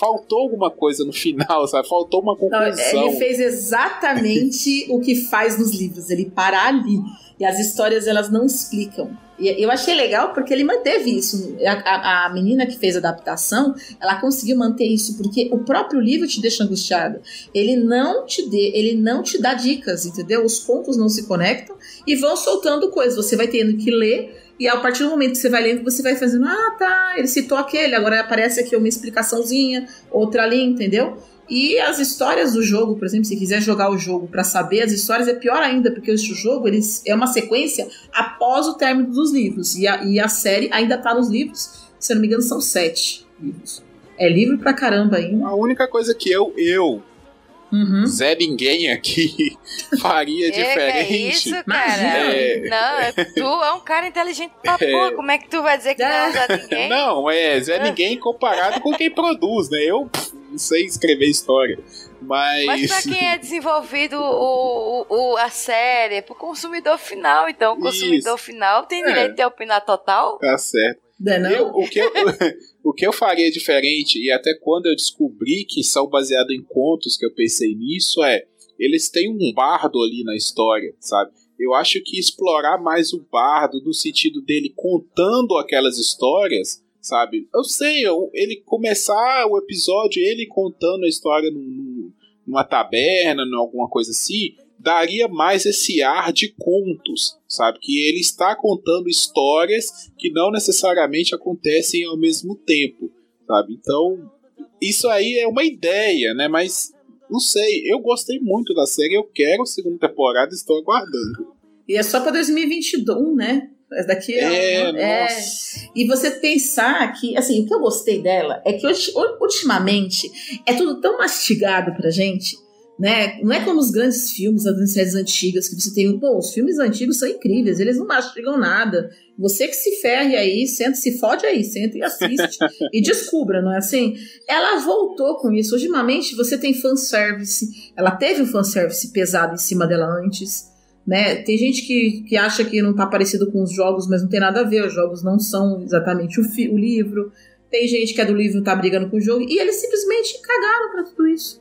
faltou alguma coisa no final, sabe? Faltou uma Não, conclusão. ele fez exatamente o que faz nos livros, ele para ali. E as histórias elas não explicam. E eu achei legal porque ele manteve isso. A, a- a menina que fez a adaptação, ela conseguiu manter isso porque o próprio livro te deixa angustiado. Ele não te dê, ele não te dá dicas, entendeu? Os pontos não se conectam e vão soltando coisas. Você vai tendo que ler e a partir do momento que você vai lendo, você vai fazendo, ah, tá, ele citou aquele, agora aparece aqui uma explicaçãozinha, outra ali, entendeu? E as histórias do jogo, por exemplo, se quiser jogar o jogo pra saber as histórias, é pior ainda, porque o jogo eles, é uma sequência após o término dos livros. E a, e a série ainda tá nos livros, se eu não me engano, são sete livros. É livro pra caramba ainda. A única coisa que eu, eu, Uhum. Zé Ninguém aqui, faria É, que é diferente. isso, cara? É. Não, tu é um cara inteligente pra porra. Como é que tu vai dizer que não É. usa ninguém? Não, é Zé Ninguém comparado com quem produz, né? Eu não sei escrever história. Mas. Mas pra quem é desenvolvido o, o, o- a série, é pro consumidor final. Então, o consumidor final tem É. direito de opinar total. Tá certo. É? Eu- o, que eu, o que eu faria diferente, e até quando eu descobri que são baseados em contos que eu pensei nisso, é. Eles têm um bardo ali na história, sabe? Eu acho que explorar mais o bardo no sentido dele contando aquelas histórias, sabe? Eu sei, eu- ele começar o episódio, ele contando a história num- numa taberna, em alguma coisa assim, daria mais esse ar de contos, sabe? Que ele está contando histórias que não necessariamente acontecem ao mesmo tempo, sabe? Então, isso aí é uma ideia, né? Mas não sei, eu gostei muito da série, eu quero a segunda temporada, estou aguardando. E é só pra 2021, né? Essa Daqui É, é, nossa. E você pensar que, assim, o que eu gostei dela é que ultimamente é tudo tão mastigado pra gente, né? Não é como os grandes filmes, as grandes séries antigas, que você tem. Pô, os filmes antigos são incríveis, eles não mastigam nada. Você que se ferre aí, senta, se fode aí, senta e assiste e descubra, não é assim? Ela voltou com isso. Ultimamente você tem fanservice, ela teve um fanservice pesado em cima dela antes né? Tem gente que, que acha que não tá parecido com os jogos, mas não tem nada a ver. Os jogos não são exatamente o, fi- o livro. Tem gente que é do livro e tá brigando com o jogo. E eles simplesmente cagaram pra tudo isso.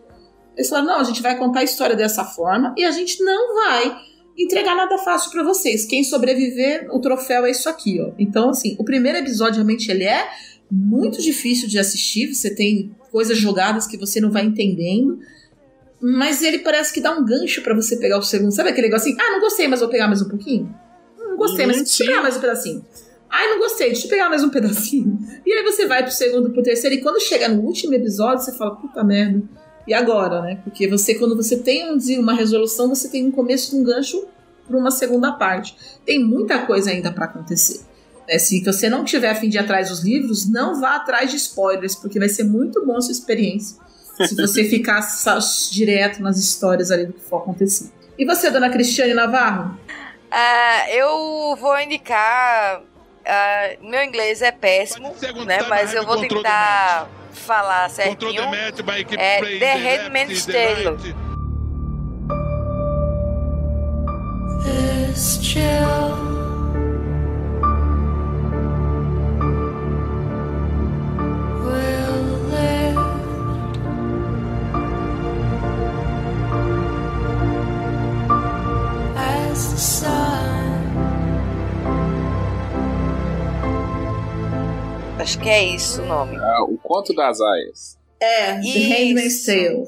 Eles falaram: não, a gente vai contar a história dessa forma e a gente não vai entregar nada fácil pra vocês. Quem sobreviver, o troféu é isso aqui, ó. Então, assim, o primeiro episódio realmente ele é muito difícil de assistir. Você tem coisas jogadas que você não vai entendendo. Mas ele parece que dá um gancho pra você pegar o segundo. Sabe aquele negócio assim? Ah, não gostei, mas vou pegar mais um pouquinho? Hum, Não gostei, mas deixa eu pegar mais um pedacinho. Ai, não gostei, deixa eu pegar mais um pedacinho. E aí você vai pro segundo, pro terceiro, e quando chega no último episódio, você fala, puta merda. E agora, né? Porque você, quando você tem um uma resolução, você tem um começo de um gancho pra uma segunda parte. Tem muita coisa ainda pra acontecer. É, se você não tiver a fim de ir atrás dos livros, não vá atrás de spoilers, porque vai ser muito bom a sua experiência se você ficar só direto nas histórias ali do que for acontecer. E você, dona Cristiane Navarro? Ah, eu vou indicar. ah, meu inglês é péssimo, né? Mas eu vou tentar falar certinho. É The Handmaid's Tale. This chill Acho que é isso o nome. Ah, o Conto das Aias. É, The Isso. Handmaid's Tale.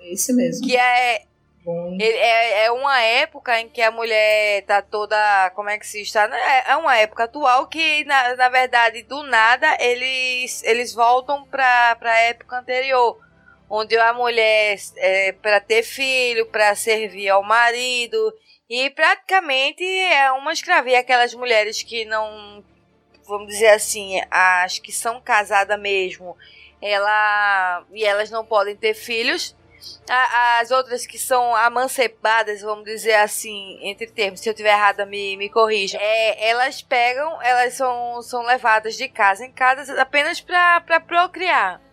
É esse mesmo. Que é, Bom, ele- é, é uma época em que a mulher tá toda. Como é que se está? né? É é uma época atual que, na, na verdade, do nada, eles, eles voltam pra, pra época anterior. Onde a mulher, é, para ter filho, para servir ao marido. E praticamente é uma escravia. Aquelas mulheres que não. Vamos dizer assim, as que são casadas mesmo. Ela, e elas não podem ter filhos. As outras que são amancebadas, vamos dizer assim, entre termos, se eu tiver errada, me, me corrija. É, elas pegam, elas são, são levadas de casa em casa apenas para procriar.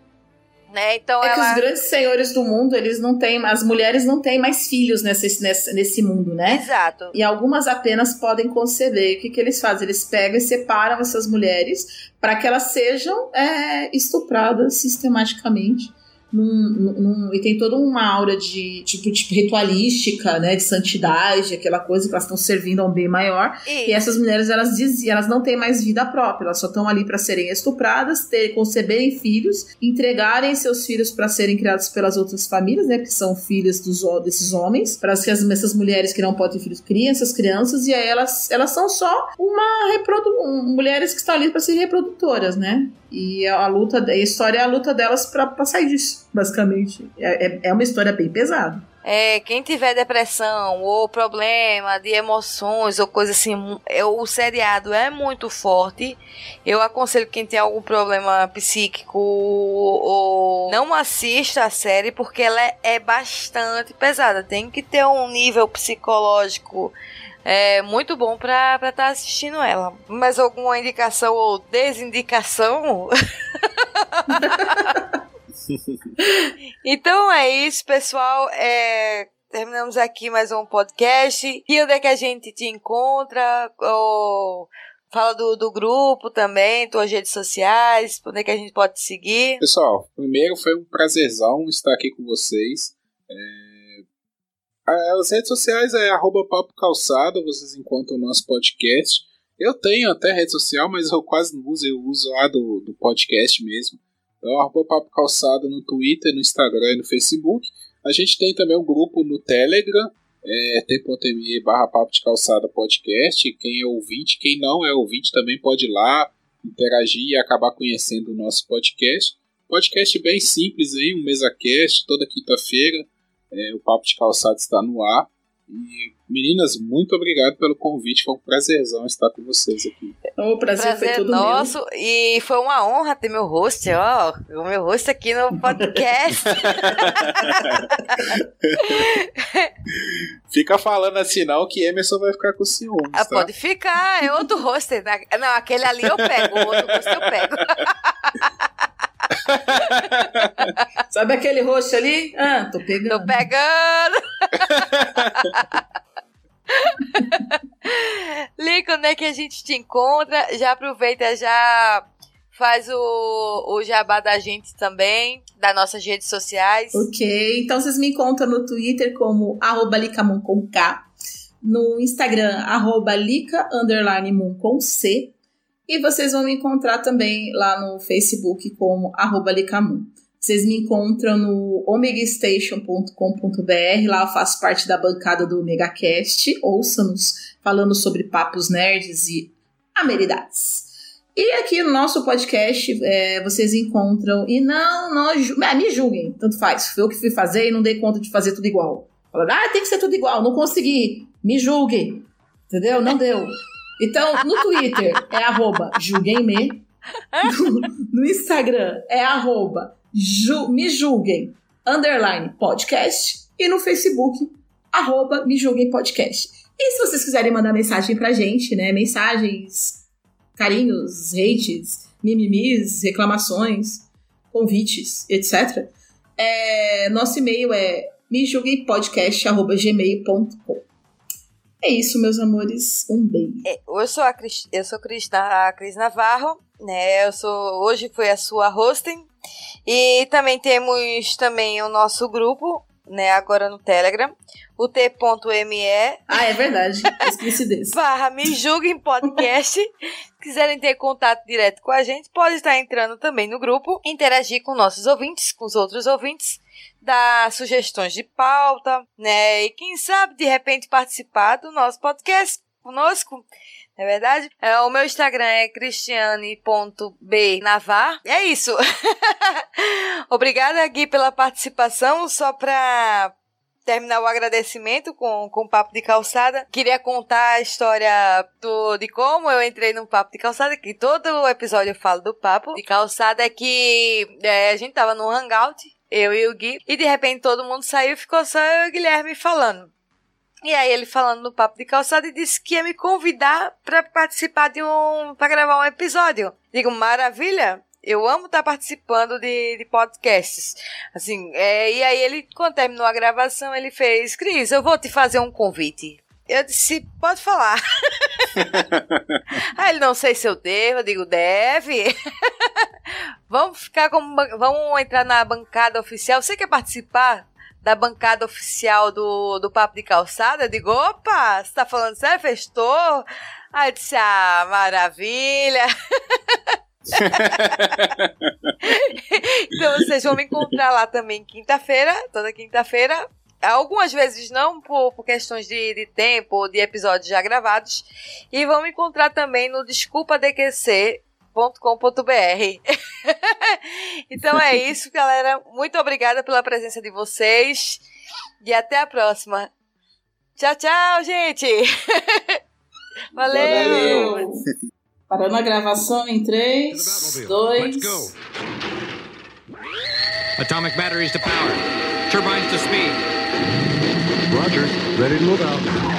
Né? Então É que ela. os grandes senhores do mundo, eles não têm, as mulheres não têm mais filhos nesse, nesse, nesse mundo, né? Exato. E algumas apenas podem conceber. O que, que eles fazem? Eles pegam e separam essas mulheres para que elas sejam é, estupradas sistematicamente. Num, num- e tem toda uma aura de tipo, tipo ritualística, né? De santidade, aquela coisa que elas estão servindo a um bem maior. E, E essas mulheres, elas dizem, elas não têm mais vida própria, elas só estão ali para serem estupradas, ter, conceberem filhos, entregarem seus filhos para serem criados pelas outras famílias, né, que são filhas dos, desses homens, para que as, essas mulheres que não podem ter filhos criem essas crianças, e aí elas, elas são só uma reprodu mulheres que estão ali para serem reprodutoras, né? E a, luta, a história é a luta delas para sair disso, basicamente. É, é, é uma história bem pesada. é, quem tiver depressão ou problema de emoções ou coisa assim, é, o seriado é muito forte. Eu aconselho quem tem algum problema psíquico ou não assista a série porque ela é, é bastante pesada. Tem que ter um nível psicológico é muito bom pra estar assistindo ela. Mais alguma indicação ou desindicação? então é isso, pessoal. É, terminamos aqui mais um podcast. E onde é que a gente te encontra? Ou fala do, do grupo também, tuas redes sociais, onde é que a gente pode te seguir? Pessoal, primeiro foi um prazerzão estar aqui com vocês. É, As redes sociais é arroba Papo Calçado, vocês encontram o nosso podcast. Eu tenho até rede social, mas eu quase não uso, eu uso a do, do podcast mesmo. Então, arroba Papo Calçado no Twitter, no Instagram e no Facebook. A gente tem também um grupo no Telegram, é t.me barra Papo de Calçada Podcast. Quem é ouvinte, quem não é ouvinte também pode ir lá, interagir e acabar conhecendo o nosso podcast. Podcast bem simples aí, um mesa cast, toda quinta-feira. É, o Papo de Calçado está no ar. E, meninas, muito obrigado pelo convite. Foi um prazerzão estar com vocês aqui. O prazer, foi Prazer todo nosso e foi uma honra ter meu host, ó, o meu host aqui no podcast. Fica falando assim não que Emerson vai ficar com ciúmes, Ah, tá? pode ficar, é outro roster. né? Não, aquele ali eu pego, o outro roster eu pego. Sabe aquele roxo ali? Ah, tô pegando. Tô pegando. Link, onde é que a gente te encontra? Já aproveita, já faz o, o jabá da gente também, das nossas redes sociais. Ok, então vocês me encontram no Twitter como arroba Licamon K, no Instagram, arroba Lica underline com C, e vocês vão me encontrar também lá no Facebook como Licamoon. Vocês me encontram no omegastation.com.br, lá eu faço parte da bancada do OmegaCast, ouça-nos falando sobre papos nerds e amenidades. E aqui no nosso podcast é, vocês encontram. E não, não é, me julguem, tanto faz. Foi eu que fui fazer e não dei conta de fazer tudo igual. Ah, tem que ser tudo igual, não consegui. Me julguem. Entendeu? Não deu. Então, no Twitter é arroba julguemme. No, no Instagram é arroba ju- me julguem underline podcast. E no Facebook, arroba me julguem podcast. E se vocês quiserem mandar mensagem pra gente, né? Mensagens carinhos, hates, mimimis, reclamações, convites, etc. É, nosso e-mail é mejulguempodcast.gmail.com É isso, meus amores. Um beijo. É, Eu sou a Cris, eu sou Cris, a Cris Navarro, né? Eu sou hoje foi a sua hosting e também temos também o nosso grupo, né? Agora no Telegram, o t.me Ah, é verdade. Esqueci desse. barra me julguem podcast. Quiserem ter contato direto com a gente, pode estar entrando também no grupo, interagir com nossos ouvintes, com os outros ouvintes, dar sugestões de pauta, né? E quem sabe de repente participar do nosso podcast conosco. Não é verdade? É, o meu Instagram é cristiane.bnavar. É isso. Obrigada, Gui, pela participação. Só para terminar o agradecimento com, com o Papo de Calçada, queria contar a história do, de como eu entrei no Papo de Calçada, que todo episódio eu falo do Papo de Calçada, é que é, a gente tava no Hangout, eu e o Gui, e de repente todo mundo saiu e ficou só eu e o Guilherme falando. E aí ele falando no Papo de Calçada e disse que ia me convidar para participar de um... para gravar um episódio. Digo, maravilha! Eu amo estar participando de, de podcasts. Assim, é, e aí ele, quando terminou a gravação, ele fez, Cris, eu vou te fazer um convite. Eu disse, pode falar. aí ele, não sei se eu devo, eu digo, deve. vamos ficar como, ban- vamos entrar na bancada oficial. Você quer participar da bancada oficial do, do Papo de Calçada? Eu digo, opa, você tá falando sério? Festou? Aí eu disse, ah, maravilha. Então vocês vão me encontrar lá também quinta-feira, toda quinta-feira. Algumas vezes não, por, por questões de, de tempo ou de episódios já gravados. E vão me encontrar também no Desculpa DQC, então é isso, galera. Muito obrigada pela presença de vocês. E até a próxima. Tchau, tchau, gente. Valeu. Valeu. Parando a gravação em 3, 2. Atomic batteries to power. Turbines to speed. Roger. Ready to move out.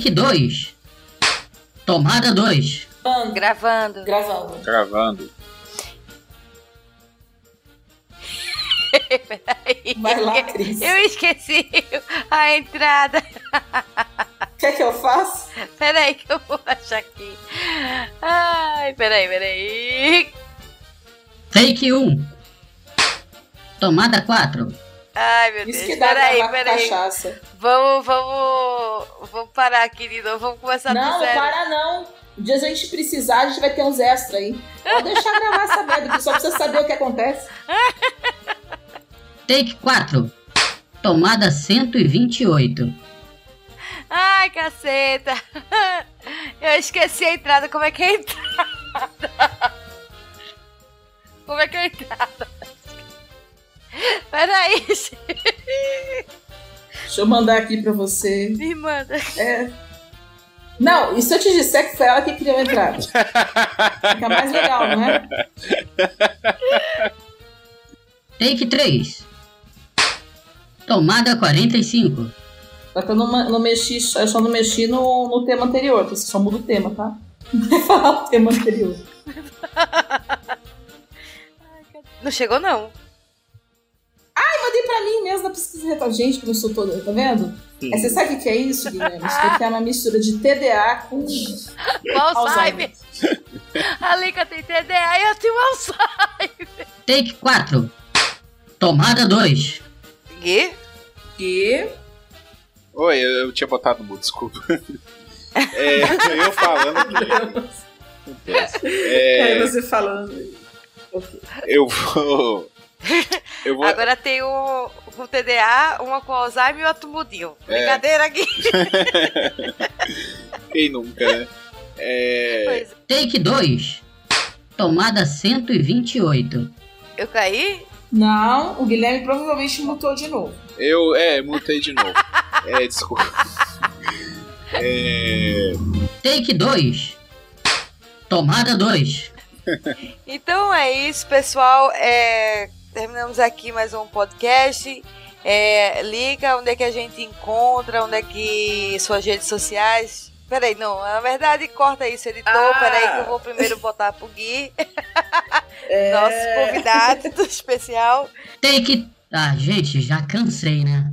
Take 2. Tomada 2. Gravando. Gravando. Gravando. Peraí. Vai lá, Cris. Eu esqueci a entrada. Quer que eu faça? Peraí que eu vou achar aqui. Ai, peraí, peraí. Take 1. Tomada 4. Ai, meu Isso Deus. que dá Peraí, peraí. cachaça. Vamos, vamos. Vamos parar aqui de novo. Vamos começar Não, do não zero. para não. Um dia a gente precisar, a gente vai ter uns extras aí. Pode deixar gravar essa merda, porque só precisa saber o que acontece. Take 4. Tomada 128. Ai, caceta. Eu esqueci a entrada. Como é que é a entrada? Como é que é a entrada? Peraí. Deixa eu mandar aqui pra você. me manda. É. Não, e se eu te disser que foi ela que criou a entrada? Fica mais legal, não é? Take 3. Tomada 45. Só que eu não, não mexi, eu só não mexi no, no tema anterior, porque você só muda o tema, tá? Não vai falar o tema anterior. Não chegou, não. Ai, mandei pra mim mesmo na pesquisa retal. Gente, que eu sou toda, tá vendo? Aí você sabe o que é isso, Guilherme? Isso daqui é uma mistura de TDA com Alzheimer. A Lica tem TDA e eu tenho Alzheimer. Take 4. Tomada 2. Quê? Que? Oi, eu, eu tinha botado no mudo, desculpa. É, eu falando que. Aí É, você falando. eu vou. Eu vou. Agora tem o com TDA, uma com Alzheimer e outra mudinho. É. Brincadeira aqui. Quem nunca, né? É, Pois, Take 2. Tomada 128. eu caí? Não, o Guilherme provavelmente mutou de novo. eu, é, mutei de novo. É, desculpa. É, Take 2. Tomada 2. Então é isso, pessoal. É, terminamos aqui mais um podcast. É, liga onde é que a gente encontra, onde é que suas redes sociais. Peraí, não, na verdade, corta isso, editor. Ah. Peraí, que eu vou primeiro botar pro Gui, É... nosso convidado especial. Take. Ah, gente, já cansei, né?